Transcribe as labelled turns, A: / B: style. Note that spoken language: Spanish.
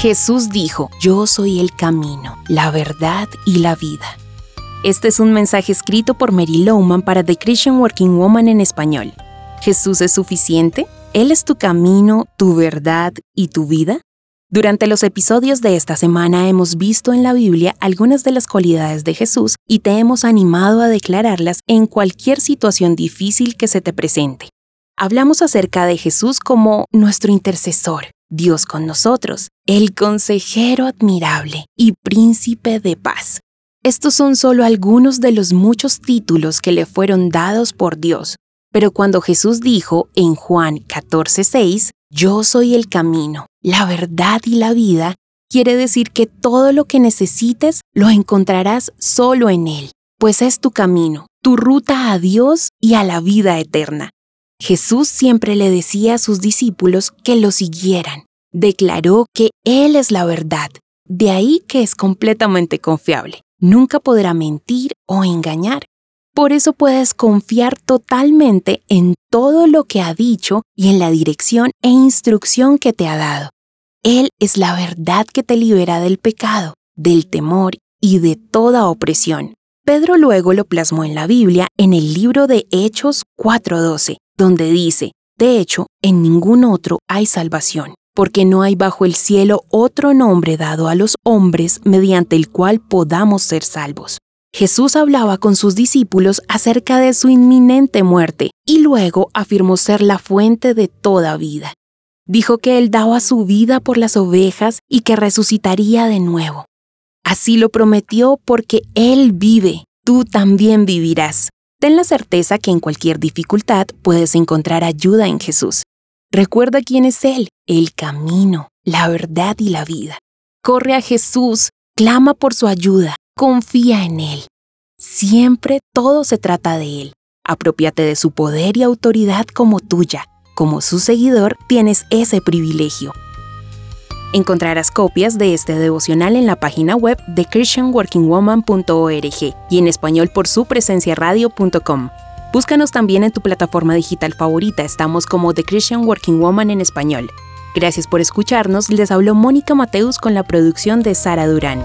A: Jesús dijo, yo soy el camino, la verdad y la vida. Este es un mensaje escrito por Mary Lowman para The Christian Working Woman en español. ¿Jesús es suficiente? ¿Él es tu camino, tu verdad y tu vida? Durante los episodios de esta semana hemos visto en la Biblia algunas de las cualidades de Jesús y te hemos animado a declararlas en cualquier situación difícil que se te presente. Hablamos acerca de Jesús como nuestro intercesor, Dios con nosotros, el consejero admirable y príncipe de paz. Estos son solo algunos de los muchos títulos que le fueron dados por Dios. Pero cuando Jesús dijo en Juan 14:6, Yo soy el camino, la verdad y la vida, quiere decir que todo lo que necesites lo encontrarás solo en Él, pues es tu camino, tu ruta a Dios y a la vida eterna. Jesús siempre le decía a sus discípulos que lo siguieran. Declaró que Él es la verdad, de ahí que es completamente confiable. Nunca podrá mentir o engañar. Por eso puedes confiar totalmente en todo lo que ha dicho y en la dirección e instrucción que te ha dado. Él es la verdad que te libera del pecado, del temor y de toda opresión. Pedro luego lo plasmó en la Biblia en el libro de Hechos 4:12, donde dice, de hecho, en ningún otro hay salvación, porque no hay bajo el cielo otro nombre dado a los hombres mediante el cual podamos ser salvos. Jesús hablaba con sus discípulos acerca de su inminente muerte y luego afirmó ser la fuente de toda vida. Dijo que Él daba su vida por las ovejas y que resucitaría de nuevo. Así lo prometió porque Él vive, tú también vivirás. Ten la certeza que en cualquier dificultad puedes encontrar ayuda en Jesús. Recuerda quién es Él, el camino, la verdad y la vida. Corre a Jesús, clama por su ayuda, confía en Él. Siempre todo se trata de Él. Apropiate de su poder y autoridad como tuya. Como su seguidor tienes ese privilegio. Encontrarás copias de este devocional en la página web de christianworkingwoman.org y en español por su presencia radio.com. Búscanos también en tu plataforma digital favorita, estamos como The Christian Working Woman en español. Gracias por escucharnos, les habló Mónica Mateus con la producción de Sara Durán.